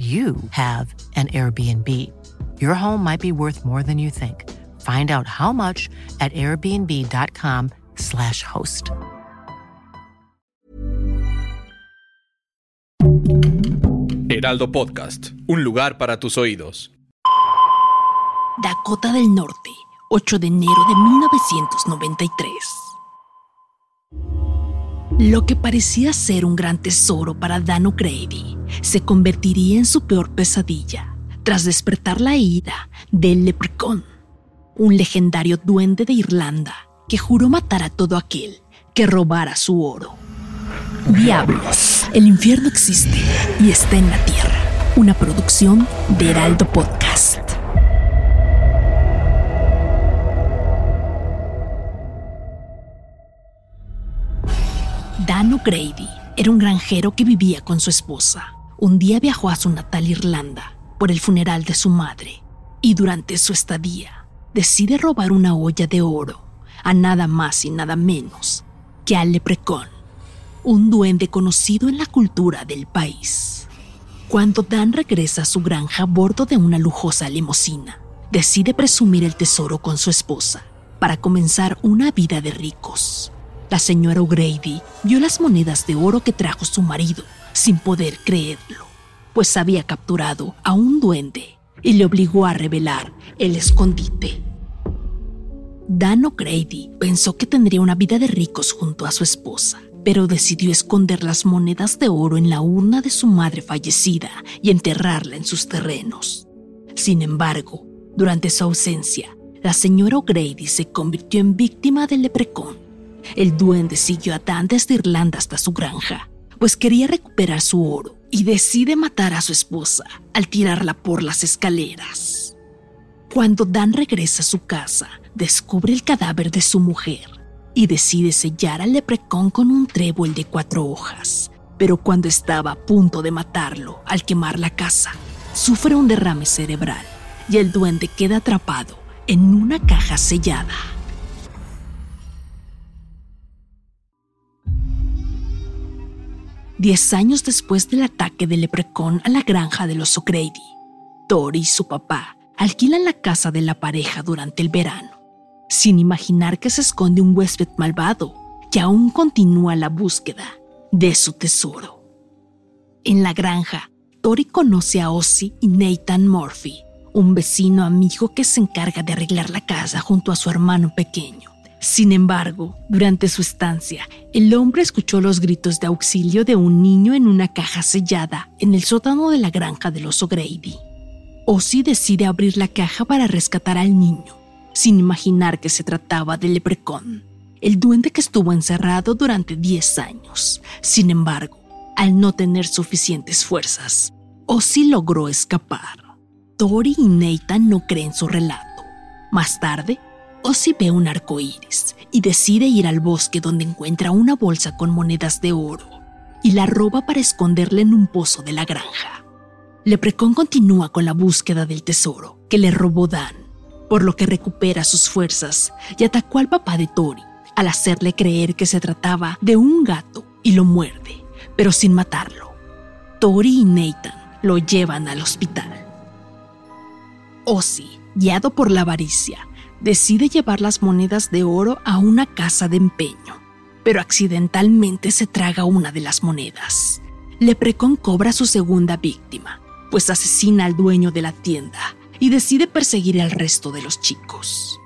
you have an Airbnb. Your home might be worth more than you think. Find out how much at airbnb.com/slash host. Heraldo Podcast, un lugar para tus oídos. Dakota del Norte, 8 de enero de 1993. Lo que parecía ser un gran tesoro para Dan O'Grady se convertiría en su peor pesadilla tras despertar la ira del Leprechaun, un legendario duende de Irlanda que juró matar a todo aquel que robara su oro. Diablos, el infierno existe y está en la tierra. Una producción de Heraldo Podcast. Dan O'Grady era un granjero que vivía con su esposa. Un día viajó a su natal Irlanda por el funeral de su madre y durante su estadía decide robar una olla de oro a nada más y nada menos que al leprecón, un duende conocido en la cultura del país. Cuando Dan regresa a su granja a bordo de una lujosa limusina, decide presumir el tesoro con su esposa para comenzar una vida de ricos. La señora O'Grady vio las monedas de oro que trajo su marido sin poder creerlo, pues había capturado a un duende y le obligó a revelar el escondite. Dan O'Grady pensó que tendría una vida de ricos junto a su esposa, pero decidió esconder las monedas de oro en la urna de su madre fallecida y enterrarla en sus terrenos. Sin embargo, durante su ausencia, la señora O'Grady se convirtió en víctima del leprecón el duende siguió a Dan desde Irlanda hasta su granja, pues quería recuperar su oro y decide matar a su esposa al tirarla por las escaleras. Cuando Dan regresa a su casa, descubre el cadáver de su mujer y decide sellar al leprecón con un trébol de cuatro hojas. Pero cuando estaba a punto de matarlo al quemar la casa, sufre un derrame cerebral y el duende queda atrapado en una caja sellada. Diez años después del ataque del leprecón a la granja de los O'Grady, Tori y su papá alquilan la casa de la pareja durante el verano, sin imaginar que se esconde un huésped malvado que aún continúa la búsqueda de su tesoro. En la granja, Tori conoce a Ozzy y Nathan Murphy, un vecino amigo que se encarga de arreglar la casa junto a su hermano pequeño. Sin embargo, durante su estancia, el hombre escuchó los gritos de auxilio de un niño en una caja sellada en el sótano de la granja de los O'Grady. Ozzy decide abrir la caja para rescatar al niño, sin imaginar que se trataba del leprecón, el duende que estuvo encerrado durante 10 años. Sin embargo, al no tener suficientes fuerzas, Ozzy logró escapar. Tori y Nathan no creen su relato. Más tarde, Ozzy ve un arco iris y decide ir al bosque donde encuentra una bolsa con monedas de oro y la roba para esconderla en un pozo de la granja. Leprecon continúa con la búsqueda del tesoro que le robó Dan, por lo que recupera sus fuerzas y atacó al papá de Tori al hacerle creer que se trataba de un gato y lo muerde, pero sin matarlo. Tori y Nathan lo llevan al hospital. Ozzy, guiado por la avaricia, decide llevar las monedas de oro a una casa de empeño, pero accidentalmente se traga una de las monedas. Leprecon cobra su segunda víctima, pues asesina al dueño de la tienda y decide perseguir al resto de los chicos.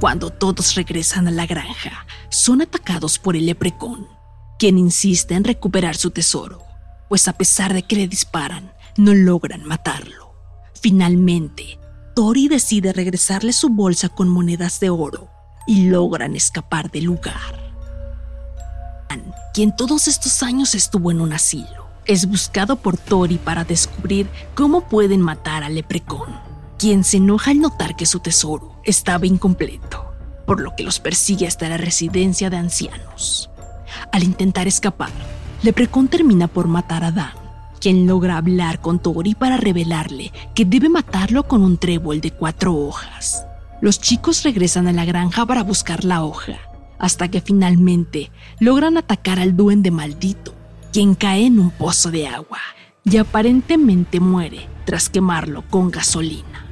Cuando todos regresan a la granja, son atacados por el leprecón, quien insiste en recuperar su tesoro, pues a pesar de que le disparan, no logran matarlo. Finalmente, Tori decide regresarle su bolsa con monedas de oro y logran escapar del lugar. quien todos estos años estuvo en un asilo, es buscado por Tori para descubrir cómo pueden matar a Leprecon, quien se enoja al notar que su tesoro estaba incompleto, por lo que los persigue hasta la residencia de ancianos. Al intentar escapar, Leprecon termina por matar a Dan, quien logra hablar con Tori para revelarle que debe matarlo con un trébol de cuatro hojas. Los chicos regresan a la granja para buscar la hoja, hasta que finalmente logran atacar al duende maldito, quien cae en un pozo de agua y aparentemente muere tras quemarlo con gasolina.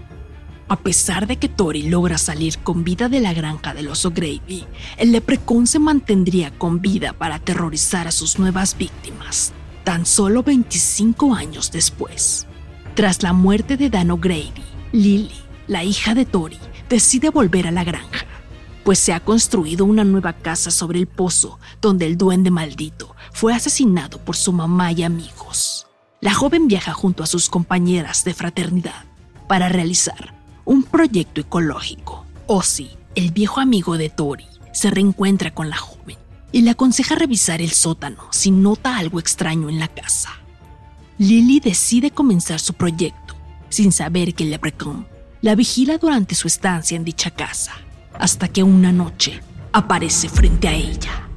A pesar de que Tori logra salir con vida de la granja del oso Gravy, el leprecón se mantendría con vida para aterrorizar a sus nuevas víctimas, tan solo 25 años después. Tras la muerte de Dano Gravy, Lily, la hija de Tori, decide volver a la granja, pues se ha construido una nueva casa sobre el pozo donde el duende maldito fue asesinado por su mamá y amigos. La joven viaja junto a sus compañeras de fraternidad para realizar un proyecto ecológico. Ozzy, el viejo amigo de Tori, se reencuentra con la joven y le aconseja revisar el sótano si nota algo extraño en la casa. Lily decide comenzar su proyecto sin saber que Leprechaun la vigila durante su estancia en dicha casa, hasta que una noche aparece frente a ella.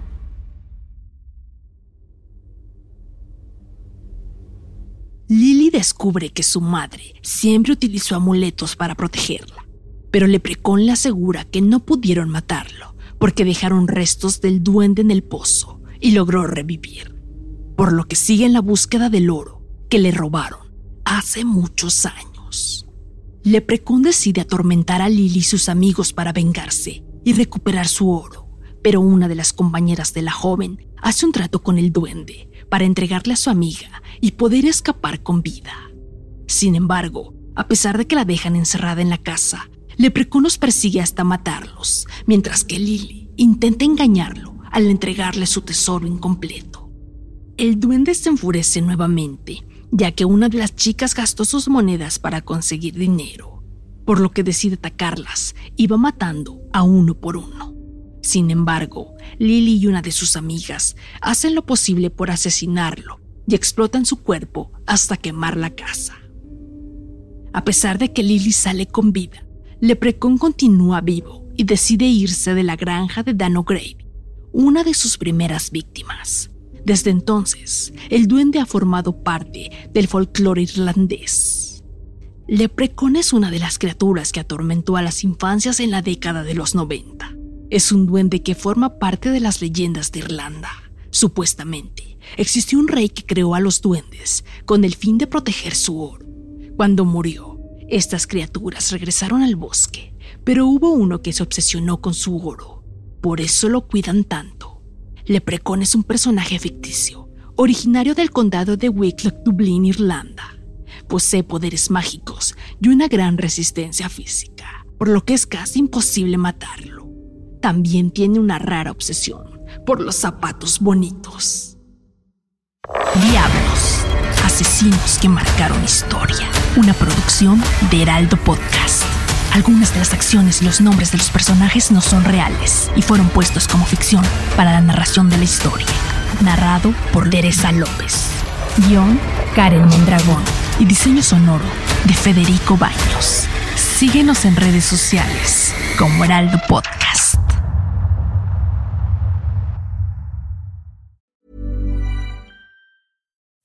Lily descubre que su madre siempre utilizó amuletos para protegerla, pero Leprecon le asegura que no pudieron matarlo porque dejaron restos del duende en el pozo y logró revivir, por lo que sigue en la búsqueda del oro que le robaron hace muchos años. Leprecon decide atormentar a Lily y sus amigos para vengarse y recuperar su oro, pero una de las compañeras de la joven hace un trato con el duende para entregarle a su amiga y poder escapar con vida. Sin embargo, a pesar de que la dejan encerrada en la casa, Leprecon los persigue hasta matarlos, mientras que Lily intenta engañarlo al entregarle su tesoro incompleto. El duende se enfurece nuevamente, ya que una de las chicas gastó sus monedas para conseguir dinero, por lo que decide atacarlas y va matando a uno por uno. Sin embargo, Lily y una de sus amigas hacen lo posible por asesinarlo y explotan su cuerpo hasta quemar la casa. A pesar de que Lily sale con vida, Leprecon continúa vivo y decide irse de la granja de Dano Grave, una de sus primeras víctimas. Desde entonces, el duende ha formado parte del folclore irlandés. Leprecon es una de las criaturas que atormentó a las infancias en la década de los 90. Es un duende que forma parte de las leyendas de Irlanda. Supuestamente, existió un rey que creó a los duendes con el fin de proteger su oro. Cuando murió, estas criaturas regresaron al bosque, pero hubo uno que se obsesionó con su oro. Por eso lo cuidan tanto. Leprecon es un personaje ficticio, originario del condado de Wicklow, Dublín, Irlanda. Posee poderes mágicos y una gran resistencia física, por lo que es casi imposible matarlo también tiene una rara obsesión por los zapatos bonitos. Diablos, asesinos que marcaron historia. Una producción de Heraldo Podcast. Algunas de las acciones y los nombres de los personajes no son reales y fueron puestos como ficción para la narración de la historia. Narrado por Teresa López. Guión Karen Mondragón y diseño sonoro de Federico Baños. Síguenos en redes sociales como Heraldo Podcast.